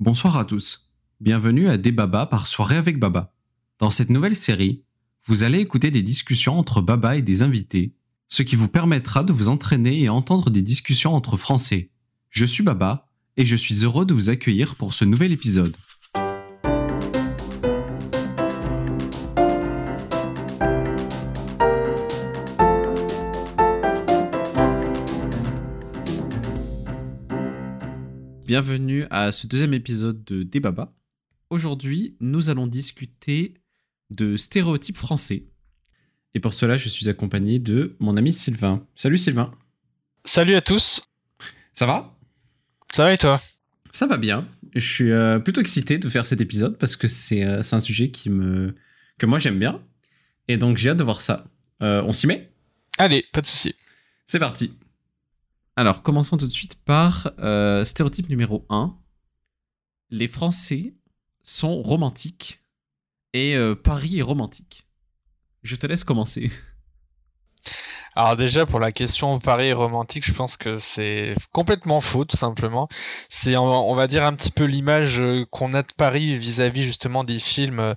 Bonsoir à tous. Bienvenue à Débaba par Soirée avec Baba. Dans cette nouvelle série, vous allez écouter des discussions entre Baba et des invités, ce qui vous permettra de vous entraîner et entendre des discussions entre Français. Je suis Baba et je suis heureux de vous accueillir pour ce nouvel épisode. Bienvenue à ce deuxième épisode de Débaba. Aujourd'hui, nous allons discuter de stéréotypes français. Et pour cela, je suis accompagné de mon ami Sylvain. Salut Sylvain. Salut à tous. Ça va? Ça va et toi? Ça va bien. Je suis euh, plutôt excité de faire cet épisode parce que c'est euh, un sujet qui me que moi j'aime bien. Et donc j'ai hâte de voir ça. Euh, on s'y met? Allez, pas de souci. C'est parti. Alors, commençons tout de suite par euh, stéréotype numéro 1. Les Français sont romantiques et euh, Paris est romantique. Je te laisse commencer. Alors déjà pour la question Paris romantique, je pense que c'est complètement faux tout simplement. C'est on, va dire un petit peu l'image euh, qu'on a de Paris vis-à-vis justement des films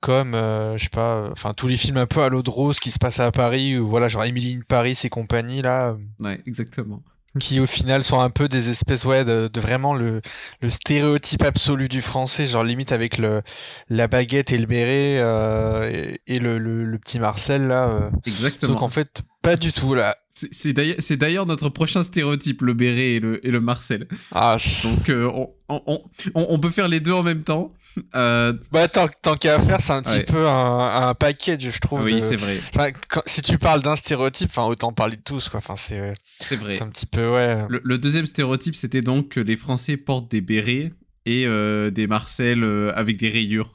comme euh, je sais pas, enfin tous les films un peu à l'eau de rose qui se passent à Paris ou voilà genre Emily in Paris et compagnie là. Ouais, exactement. Qui au final sont un peu des espèces ouais de, de vraiment le, le stéréotype absolu du français genre limite avec le la baguette et le béret euh, et, et le, le, le petit Marcel là euh. Exactement. sauf qu'en fait pas du tout là C'est d'ailleurs- notre prochain stéréotype, le béret et le, et le Marcel. ah Donc euh, on, on, on- on- on peut faire les deux en même temps. Euh, bah tant, tant qu'à faire c'est un petit Ouais. peu un, un package je trouve oui, de- c'est vrai. Enfin, quand- si tu parles d'un stéréotype enfin autant parler de tous quoi enfin c'est C'est vrai. c'est un petit peu ouais Le, le deuxième stéréotype, c'était donc que les Français portent des bérets et euh, des Marcel euh, avec des rayures.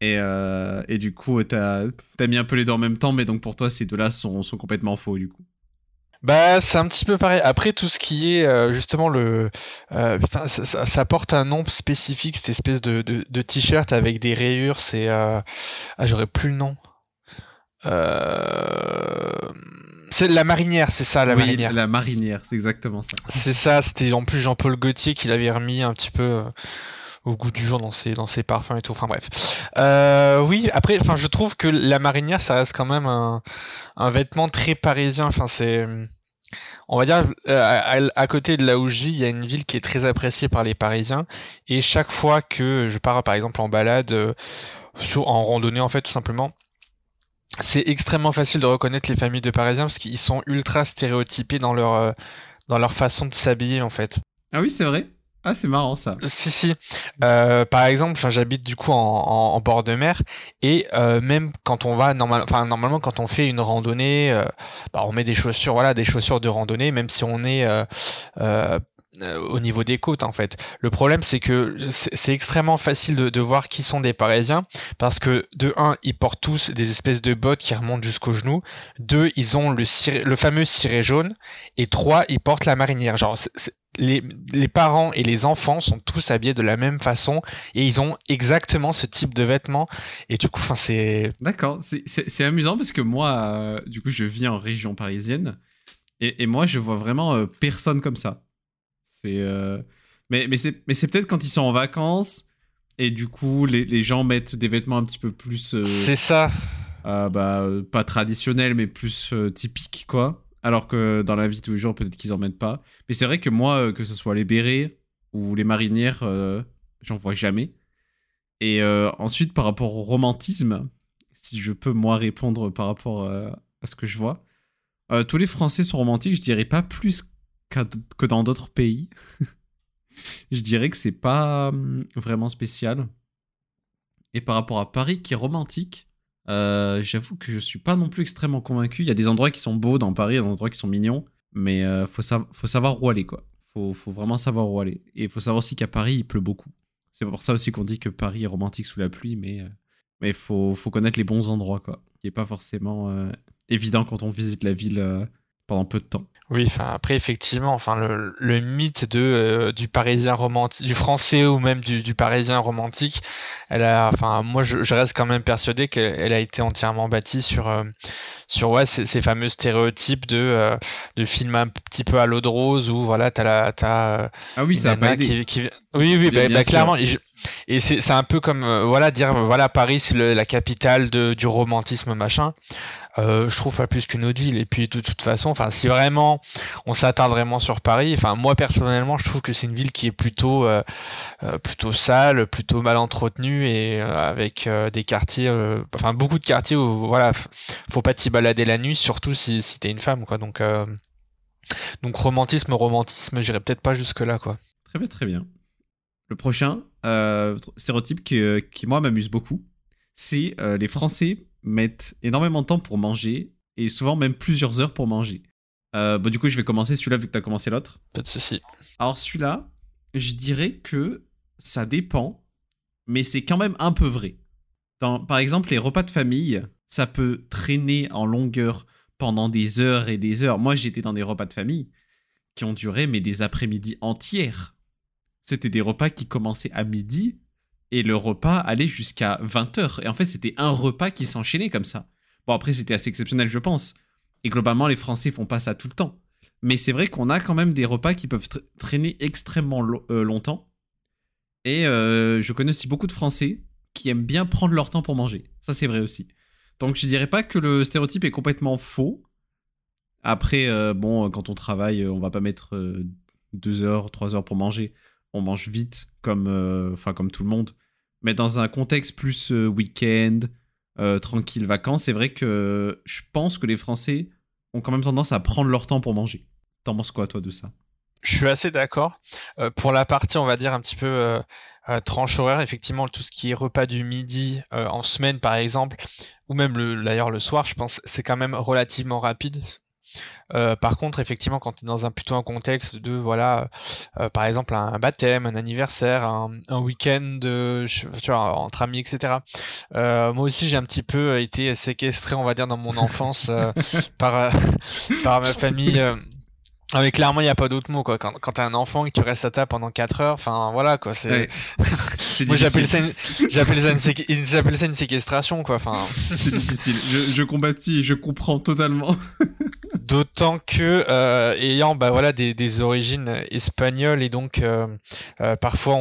Et, euh, et du coup, t'as as mis un peu les deux en même temps, mais donc pour toi, ces deux-là sont, sont complètement faux, du coup. Bah, c'est un petit peu pareil. Après, tout ce qui est euh, justement le, euh, putain, ça, ça- ça porte un nom spécifique, cette espèce de, de, de t-shirt avec des rayures. C'est, euh... ah, j'aurais plus le nom. Euh... C'est la marinière, c'est ça, la oui, marinière. la marinière, c'est exactement ça. C'est ça. C'était en plus Jean-Paul Gaultier qui l'avait remis un petit peu euh, au goût du jour dans ses dans ses parfums et tout. Enfin bref. Euh, oui. Après, enfin, je trouve que la marinière, ça reste quand même un un vêtement très parisien. Enfin, c'est on va dire euh, à, côté de je vis, il y a une ville qui est très appréciée par les Parisiens et chaque fois que je pars par exemple en balade, euh, en randonnée en fait tout simplement, c'est extrêmement facile de reconnaître les familles de Parisiens parce qu'ils sont ultra stéréotypés dans leur euh, dans leur façon de s'habiller en fait. Ah oui, c'est vrai Ah, c'est marrant, ça. Si si. Euh, par exemple, j'habite du coup en, en, bord de mer et euh, même quand on va normal, normalement quand on fait une randonnée, euh, bah, on met des chaussures, voilà, des chaussures de randonnée, même si on est euh, euh, euh, au niveau des côtes en fait. Le problème c'est que c'est extrêmement facile de, de voir qui sont des Parisiens parce que de un ils portent tous des espèces de bottes qui remontent jusqu'aux genoux, deux ils ont le ciré- le fameux ciré jaune et trois ils portent la marinière. Genre les, les parents et les enfants sont tous habillés de la même façon et ils ont exactement ce type de vêtements et du coup enfin c'est D'accord, c'est- amusant parce que moi, euh, du coup, je vis en région parisienne et, et moi, je vois vraiment euh, personne comme ça. C'est, euh, mais mais c'est peut-être quand ils sont en vacances et du coup, les, les gens mettent des vêtements un petit peu plus, c'est ça. bah, pas traditionnels, mais plus typiques, quoi. Alors que dans la vie tous les jours, peut-être qu'ils en mettent pas. Mais c'est vrai que moi, euh, que ce soit les bérets ou les marinières, euh, j'en vois jamais. Et euh, ensuite, par rapport au romantisme, si je peux moi répondre par rapport à ce que je vois, tous les Français sont romantiques, je dirais pas plus que dans d'autres pays. je dirais que c'est pas hum, vraiment spécial. Et par rapport à Paris, qui est romantique, euh, j'avoue que je suis pas non plus extrêmement convaincu. Il y a des endroits qui sont beaux dans Paris, des endroits qui sont mignons, mais euh, faut, sa- faut savoir où aller, quoi. Faut, vraiment savoir où aller. Et il faut savoir aussi qu'à Paris, il pleut beaucoup. C'est pour ça aussi qu'on dit que Paris est romantique sous la pluie, mais euh, faut, faut connaître les bons endroits, quoi. Qui est pas forcément évident quand on visite la ville pendant peu de temps. Oui, enfin après effectivement, enfin le, le mythe de euh, du parisien romantique, du français ou même du, du parisien romantique, elle a, enfin moi je, je reste quand même persuadé qu'elle a été entièrement bâtie sur euh, sur ouais ces, ces, fameux stéréotypes de euh, de films un petit peu à l'eau de rose où voilà t'as la t'as ah oui ça a pas aidé. Qui, qui... oui oui bah, bah, clairement et c'est un peu comme voilà dire voilà Paris c'est la capitale de, du romantisme machin euh, je trouve pas plus qu'une autre ville. Et puis de toute façon, enfin, si vraiment on s'attarde vraiment sur Paris, enfin, moi personnellement, je trouve que c'est une ville qui est plutôt, euh, euh, plutôt sale, plutôt mal entretenue et avec des quartiers, enfin, beaucoup de quartiers où, voilà, faut pas t'y balader la nuit, surtout si, si t'es une femme, quoi. Donc, donc romantisme, romantisme, j'irais peut-être pas jusque là, quoi. Très bien, très bien. Le prochain? Stéréotype qui, qui moi m'amuse beaucoup, c'est les Français mettent énormément de temps pour manger et souvent même plusieurs heures pour manger. Euh, bon, du coup, je vais commencer celui-là vu que tu as commencé l'autre. Pas de souci. Alors, celui-là, je dirais que ça dépend, mais c'est quand même un peu vrai. Dans, par exemple, les repas de famille, ça peut traîner en longueur pendant des heures et des heures. Moi, j'étais dans des repas de famille qui ont duré, mais des après-midi entières. C'était des repas qui commençaient à midi et le repas allait jusqu'à 20h. Et en fait, c'était un repas qui s'enchaînait comme ça. Bon, après, c'était assez exceptionnel, je pense. Et globalement, les Français font pas ça tout le temps. Mais c'est vrai qu'on a quand même des repas qui peuvent traîner extrêmement euh, longtemps. Et euh, je connais aussi beaucoup de Français qui aiment bien prendre leur temps pour manger. Ça, c'est vrai aussi. Donc, je dirais pas que le stéréotype est complètement faux. Après, euh, bon, quand on travaille, on va pas mettre deux heures, trois heures pour manger. On mange vite, comme, enfin, comme tout le monde. Mais dans un contexte plus euh, week-end, euh, tranquille, vacances, c'est vrai que je pense que les Français ont quand même tendance à prendre leur temps pour manger. T'en penses quoi, toi, de ça? Je suis assez d'accord. Euh, pour la partie, on va dire, un petit peu tranche horaire, effectivement, tout ce qui est repas du midi en semaine, par exemple, ou même d'ailleurs le soir, je pense c'est quand même relativement rapide. Euh, par contre, effectivement, quand tu es dans un plutôt un contexte de voilà, euh, par exemple un baptême, un anniversaire, un, week-end, tu vois, entre amis, etc. Euh, moi aussi, j'ai un petit peu été séquestré, on va dire, dans mon enfance par par ma famille. Ah mais clairement il n'y a pas d'autre mot quoi. Quand, quand t'as un enfant et que tu restes à table pendant 4 heures, enfin voilà quoi. C'est. Moi j'appelle ça, une... j'appelle ça, une... ça une séquestration quoi. Enfin. c'est difficile. Je, je combattis, je comprends totalement. D'autant que euh, ayant bah voilà des, origines espagnoles et donc euh, euh, parfois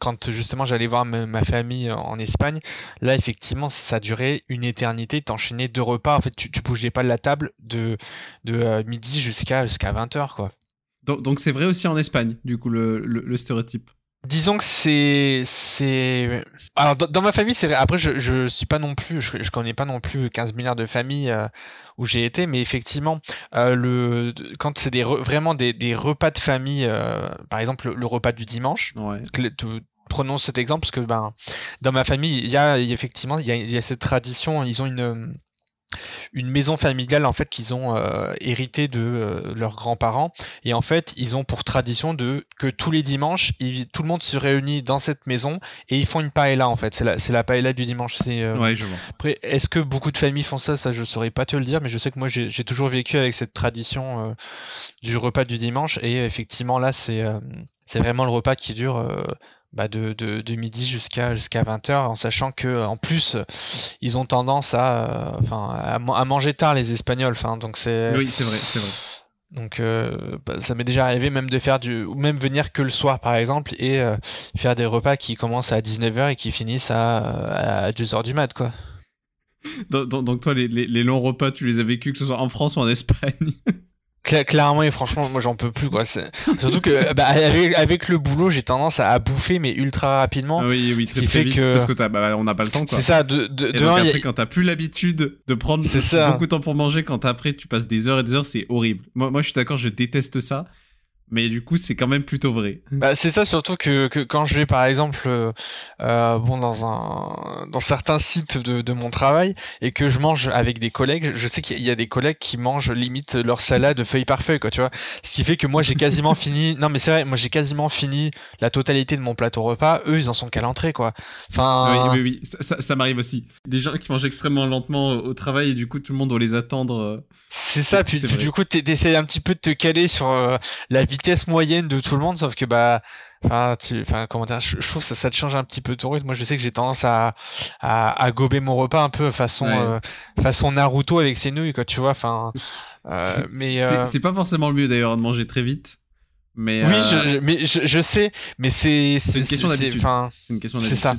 quand justement j'allais voir ma, famille en Espagne, là effectivement ça durait une éternité, t'enchaînais deux repas, en fait tu, bougeais pas de la table de midi jusqu'à jusqu'à 20h quoi. Donc c'est vrai aussi en Espagne du coup le stéréotype. Disons que c'est c'est alors dans, ma famille c'est après je je suis pas non plus je, je connais pas non plus 15 milliards de familles euh, où j'ai été mais effectivement euh, le quand c'est des vraiment des, des, repas de famille euh, par exemple le, repas du dimanche ouais. prenons cet exemple parce que ben dans ma famille il y a effectivement il y a, il y a cette tradition ils ont une une maison familiale en fait qu'ils ont euh, hérité de euh, leurs grands-parents. Et en fait ils ont pour tradition de que tous les dimanches tout le monde se réunit dans cette maison et ils font une paella en fait. C'est la c'est la paella du dimanche. C'est euh, ouais, après est-ce que beaucoup de familles font ça? Ça je saurais pas te le dire mais je sais que moi j'ai toujours vécu avec cette tradition du repas du dimanche. Et effectivement là c'est c'est vraiment le repas qui dure bah de, de, de, midi jusqu'à jusqu'à 20h en sachant que en plus ils ont tendance à enfin à, à, manger tard les espagnols enfin donc c'est oui c'est vrai c'est vrai. Donc euh, bah, ça m'est déjà arrivé même de faire du ou même venir que le soir par exemple et euh, faire des repas qui commencent à 19h et qui finissent à, à 2h du mat quoi. Donc, donc, toi les, les, les longs repas tu les as vécus que ce soit en France ou en Espagne? Clairement et franchement moi j'en peux plus quoi. Surtout que bah, avec, le boulot j'ai tendance à, bouffer mais ultra rapidement. Ah oui oui très, très vite parce que bah, on n'a pas le temps quoi. C'est ça de, de, et donc après quand t'as plus l'habitude de prendre beaucoup de temps pour manger quand après tu passes des heures et des heures c'est horrible. Moi, moi je suis d'accord je déteste ça mais du coup, c'est quand même plutôt vrai. Bah, c'est ça surtout que, que, quand je vais par exemple euh, euh, bon dans un dans certains sites de, de, mon travail et que je mange avec des collègues, je sais qu'il y a des collègues qui mangent limite leur salade feuille par feuille quoi, tu vois. Ce qui fait que moi j'ai quasiment fini non mais c'est vrai, moi j'ai quasiment fini la totalité de mon plateau repas, eux ils en sont qu'à l'entrée quoi. Enfin Oui oui, oui. ça, ça, m'arrive aussi. Des gens qui mangent extrêmement lentement au travail et du coup tout le monde doit les attendre. Euh, c'est ça puis, du coup t'essayes un petit peu de te caler sur la vie vitesse moyenne de tout le monde, sauf que bah, enfin, tu, enfin, comment dire, je, trouve que ça, ça te change un petit peu ton rythme. Moi, je sais que j'ai tendance à, à, gober mon repas un peu façon, euh, façon Naruto avec ses nouilles, quoi, tu vois. Enfin, euh, mais euh, c'est pas forcément le mieux d'ailleurs de manger très vite. Mais oui, je, mais je, sais, mais c'est c'est une question d'habitude. C'est une question d'habitude. C'est ça.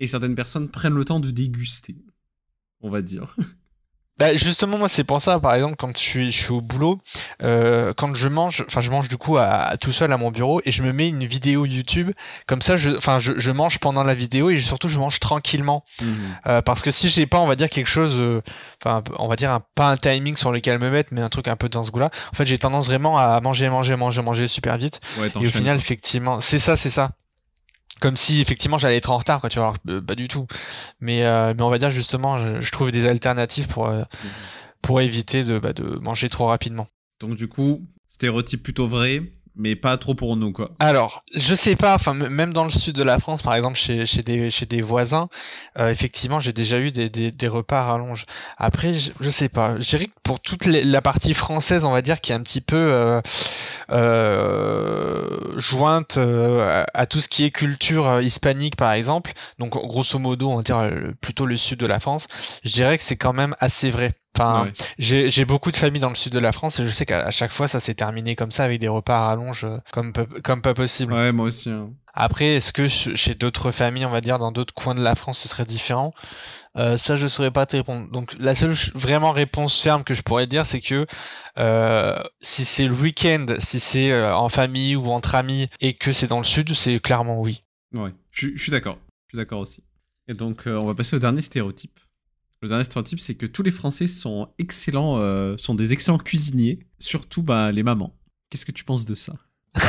Et certaines personnes prennent le temps de déguster, on va dire. Bah justement moi c'est pour ça par exemple quand je suis, je suis au boulot euh, quand je mange enfin je mange du coup à, tout seul à mon bureau et je me mets une vidéo YouTube. Comme ça je enfin je, je, mange pendant la vidéo et surtout je mange tranquillement. Mhm. euh, parce que si j'ai pas on va dire quelque chose euh, enfin on va dire un, pas un timing sur lequel me mettre mais un truc un peu dans ce goût-là en fait j'ai tendance vraiment à manger manger manger manger super vite. Et au final effectivement c'est ça c'est ça comme si effectivement j'allais être en retard quoi tu vois euh, pas du tout mais euh, mais on va dire justement je, trouve des alternatives pour euh, mhm. pour éviter de, bah, de manger trop rapidement donc du coup stéréotype plutôt vrai mais pas trop pour nous quoi. Alors, je sais pas, enfin même dans le sud de la France, par exemple chez, chez des chez des voisins, euh, effectivement j'ai déjà eu des, des, des, repas à rallonge. Après, je, sais pas, je dirais que pour toute la partie française, on va dire qui est un petit peu euh, euh, jointe euh, à, tout ce qui est culture euh, hispanique par exemple, donc grosso modo on va dire plutôt le sud de la France, je dirais que c'est quand même assez vrai. Enfin, j'ai beaucoup de familles dans le sud de la France et je sais qu'à chaque fois ça s'est terminé comme ça avec des repas à rallonge euh, comme, comme pas possible. Ouais, moi aussi. Hein. Après, est-ce que chez d'autres familles, on va dire dans d'autres coins de la France, ce serait différent? Euh, Ça, je saurais pas te répondre. Donc, la seule vraiment réponse ferme que je pourrais dire, c'est que euh, si c'est le week-end, si c'est euh, en famille ou entre amis et que c'est dans le sud, c'est clairement oui. Ouais, je, je suis d'accord. Je suis d'accord aussi. Et donc, on va passer au dernier stéréotype. Le dernier stéréotype, c'est que tous les Français sont excellents, euh, sont des excellents cuisiniers, surtout bah, les mamans. Qu'est-ce que tu penses de ça?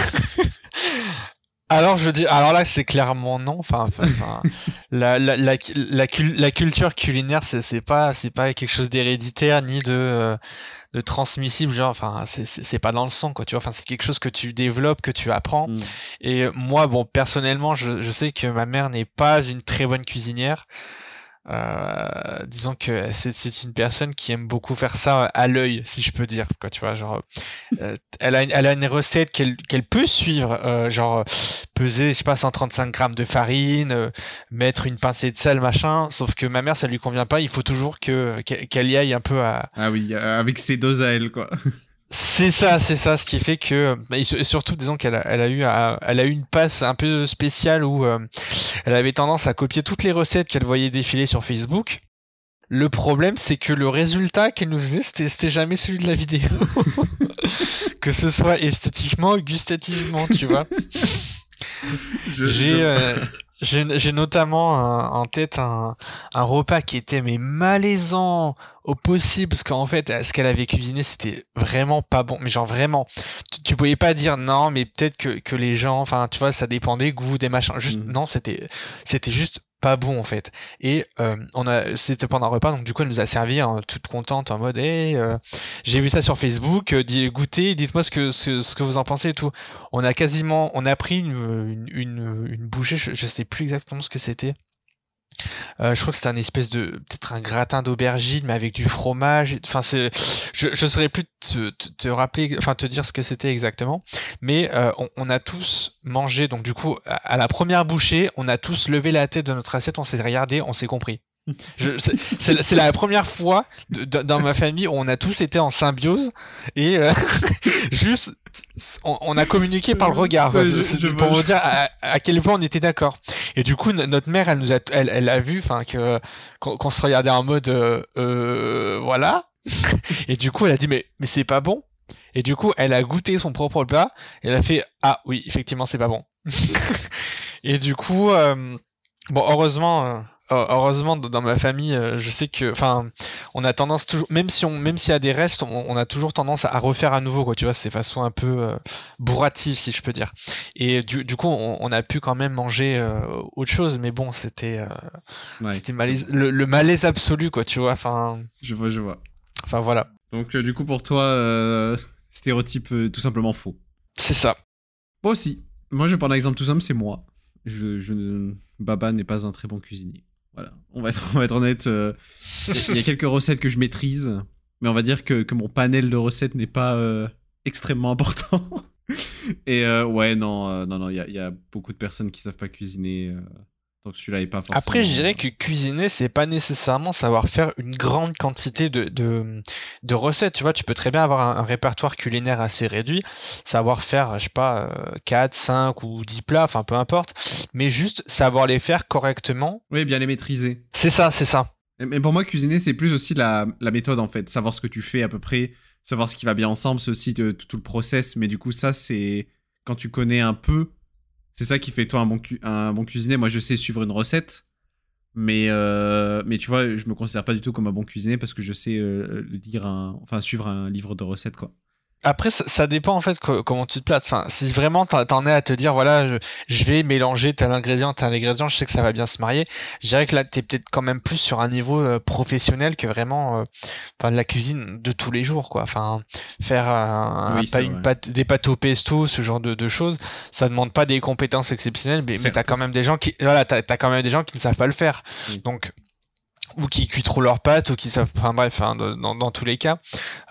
Alors je dis, alors là c'est clairement non. Enfin, la, la, la, la, culture culinaire c'est pas c'est pas quelque chose d'héréditaire ni de euh, de transmissible genre enfin c'est pas dans le sang quoi tu vois enfin c'est quelque chose que tu développes que tu apprends mm. et moi bon personnellement je, je sais que ma mère n'est pas une très bonne cuisinière euh, disons que c'est une personne qui aime beaucoup faire ça à l'œil, si je peux dire. Quoi, tu vois, genre, euh, elle, a une, elle a une recette qu'elle qu'elle peut suivre, euh, genre peser, je sais pas, 135 grammes de farine, euh, mettre une pincée de sel, machin. Sauf que ma mère, ça lui convient pas. Il faut toujours que qu'elle y aille un peu à. Ah oui, avec ses doses à elle, quoi. C'est ça, c'est ça, ce qui fait que et surtout disons qu'elle a, elle a eu elle a eu une passe un peu spéciale où euh, elle avait tendance à copier toutes les recettes qu'elle voyait défiler sur Facebook. Le problème, c'est que le résultat qu'elle nous faisait, c'était jamais celui de la vidéo. que ce soit esthétiquement, gustativement, tu vois. J'ai euh, j'ai notamment en tête un, un, repas qui était mais malaisant au possible parce qu'en fait ce qu'elle avait cuisiné c'était vraiment pas bon mais genre vraiment tu, tu pouvais pas dire non mais peut-être que, que les gens enfin tu vois ça dépendait goût des machins juste mmh. non c'était c'était juste pas bon en fait. Et euh, on a, c'était pendant un repas, donc du coup elle nous a servi hein, toute contente en mode, hey, euh, j'ai vu ça sur Facebook, euh, goûtez, dites-moi ce que ce, que vous en pensez et tout. On a quasiment, on a pris une, une, une, bouchée, je, je sais plus exactement ce que c'était. Euh, je crois que c'était un espèce de peut-être un gratin d'aubergine mais avec du fromage. Enfin c'est, je je saurais plus te, te, rappeler, enfin te dire ce que c'était exactement. Mais euh, on, on, a tous mangé donc du coup à, la première bouchée, on a tous levé la tête de notre assiette, on s'est regardé, on s'est compris. C'est la première fois dans ma famille où on a tous été en symbiose et euh, juste on, a communiqué par le regard. Pour vous dire à, quel point on était d'accord. Et du coup notre mère elle nous a elle, elle a vu enfin que qu'on se regardait en mode euh, euh voilà. Et du coup elle a dit mais mais c'est pas bon. Et du coup elle a goûté son propre plat. Et elle a fait ah oui effectivement c'est pas bon. Et du coup euh, bon heureusement heureusement dans ma famille euh, je sais que enfin on a tendance toujours, même si on, même s'il y a des restes, on, a toujours tendance à refaire à nouveau, quoi. Tu vois, c'est façon un peu euh, bourrative, si je peux dire. Et du, du coup, on, a pu quand même manger euh, autre chose, mais bon, c'était, euh, c'était le, malaise absolu, quoi. Tu vois, enfin. Je vois, je vois. Enfin voilà. Donc du coup, pour toi, stéréotype tout simplement faux. C'est ça. Moi aussi. Moi, je prends un exemple tout simple, c'est moi. Je, je, Baba n'est pas un très bon cuisinier. Voilà, on va être, on va être honnête. Euh, il y a quelques recettes que je maîtrise, mais on va dire que, que mon panel de recettes n'est pas euh, extrêmement important. Et euh, ouais, non, non, non, il y y a, beaucoup de personnes qui savent pas cuisiner. Donc celui-là est pas forcément... Après, je dirais que cuisiner, c'est pas nécessairement savoir faire une grande quantité de, de, recettes. Tu vois, tu peux très bien avoir un, répertoire culinaire assez réduit, savoir faire, je sais pas, 4, 5 ou 10 plats, enfin peu importe, mais juste savoir les faire correctement. Oui, bien les maîtriser. C'est ça, c'est ça. Mais pour moi, cuisiner, c'est plus aussi la, la, méthode en fait. Savoir ce que tu fais à peu près, savoir ce qui va bien ensemble, c'est aussi de, tout le process. Mais du coup, ça, c'est quand tu connais un peu c'est ça qui fait toi un bon, cuisinier. Moi, je sais suivre une recette, mais, euh, mais tu vois, je me considère pas du tout comme un bon cuisinier parce que je sais euh, lire un, enfin, suivre un livre de recettes, quoi. Après, ça, dépend en fait comment tu te places. Enfin, si vraiment t'en es à te dire, voilà, je, je, vais mélanger tel ingrédient, tel ingrédient, je sais que ça va bien se marier. Je dirais que là, t'es peut-être quand même plus sur un niveau euh, professionnel que vraiment, euh, enfin, de la cuisine de tous les jours, quoi. Enfin, faire un, une pâte, des pâtes au pesto, ce genre de, de, choses, ça demande pas des compétences exceptionnelles, mais, mais t'as quand même des gens qui, voilà, t'as as quand même des gens qui ne savent pas le faire. Donc ou qui cuisent trop leurs pâtes ou qui savent enfin bref hein, dans, dans, tous les cas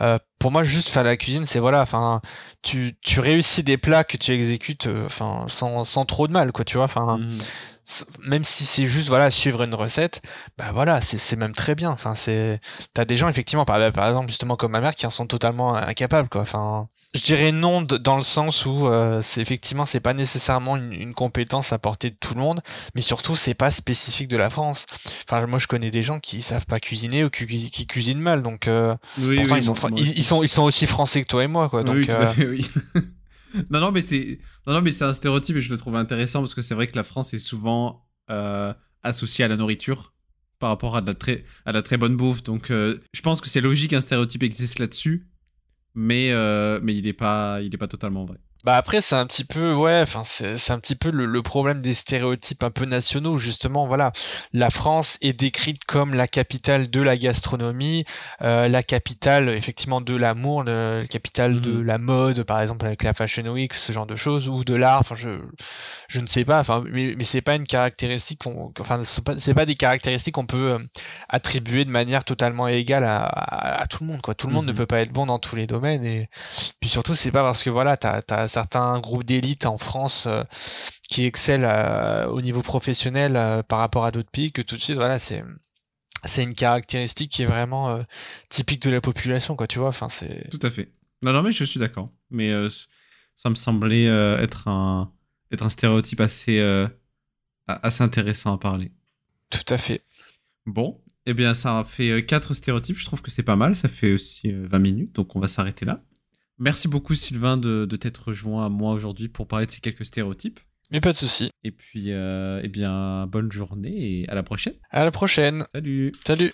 euh, pour moi juste faire la cuisine c'est voilà enfin tu, tu réussis des plats que tu exécutes euh, enfin sans, sans trop de mal quoi tu vois enfin mhm. même si c'est juste voilà suivre une recette bah voilà c'est même très bien enfin c'est t'as des gens effectivement par, par exemple justement comme ma mère qui en sont totalement incapables quoi enfin je dirais non dans le sens où euh, c'est effectivement c'est pas nécessairement une, compétence à portée de tout le monde, mais surtout c'est pas spécifique de la France. Enfin moi je connais des gens qui savent pas cuisiner ou qui, qui cuisinent mal, donc euh, pourtant ils, sont, ils, sont ils sont aussi français que toi et moi quoi. Donc, oui, tout à euh, fait, oui. non non mais c'est non non mais c'est un stéréotype et je le trouve intéressant parce que c'est vrai que la France est souvent associée à la nourriture par rapport à de la très à la très bonne bouffe, donc je pense que c'est logique qu'un stéréotype existe là-dessus mais, euh, mais il n'est pas, il est pas totalement vrai. Bah après c'est un petit peu ouais enfin c'est un petit peu le, problème des stéréotypes un peu nationaux justement voilà la France est décrite comme la capitale de la gastronomie euh, la capitale effectivement de l'amour la capitale de mhm. la mode par exemple avec la Fashion Week ce genre de choses ou de l'art enfin je je ne sais pas enfin mais, mais c'est pas une caractéristique enfin c'est pas, pas des caractéristiques qu'on peut euh, attribuer de manière totalement égale à, à, tout le monde quoi. Tout le monde ne mhm. peut pas être bon dans tous les domaines et puis surtout c'est pas parce que voilà t'as as certains groupes d'élite en France euh, qui excellent euh, au niveau professionnel euh, par rapport à d'autres pays que tout de suite voilà c'est c'est une caractéristique qui est vraiment typique de la population quoi tu vois enfin c'est tout à fait. Non non mais je suis d'accord. Mais ça me semblait être un être un stéréotype assez assez intéressant à parler tout à fait bon eh bien, ça a fait quatre stéréotypes. Je trouve que c'est pas mal. Ça fait aussi 20 minutes. Donc, on va s'arrêter là. Merci beaucoup Sylvain de, t'être rejoint à moi aujourd'hui pour parler de ces quelques stéréotypes. Mais pas de souci. Et puis, euh, eh bien, bonne journée et à la prochaine. À la prochaine. Salut. Salut.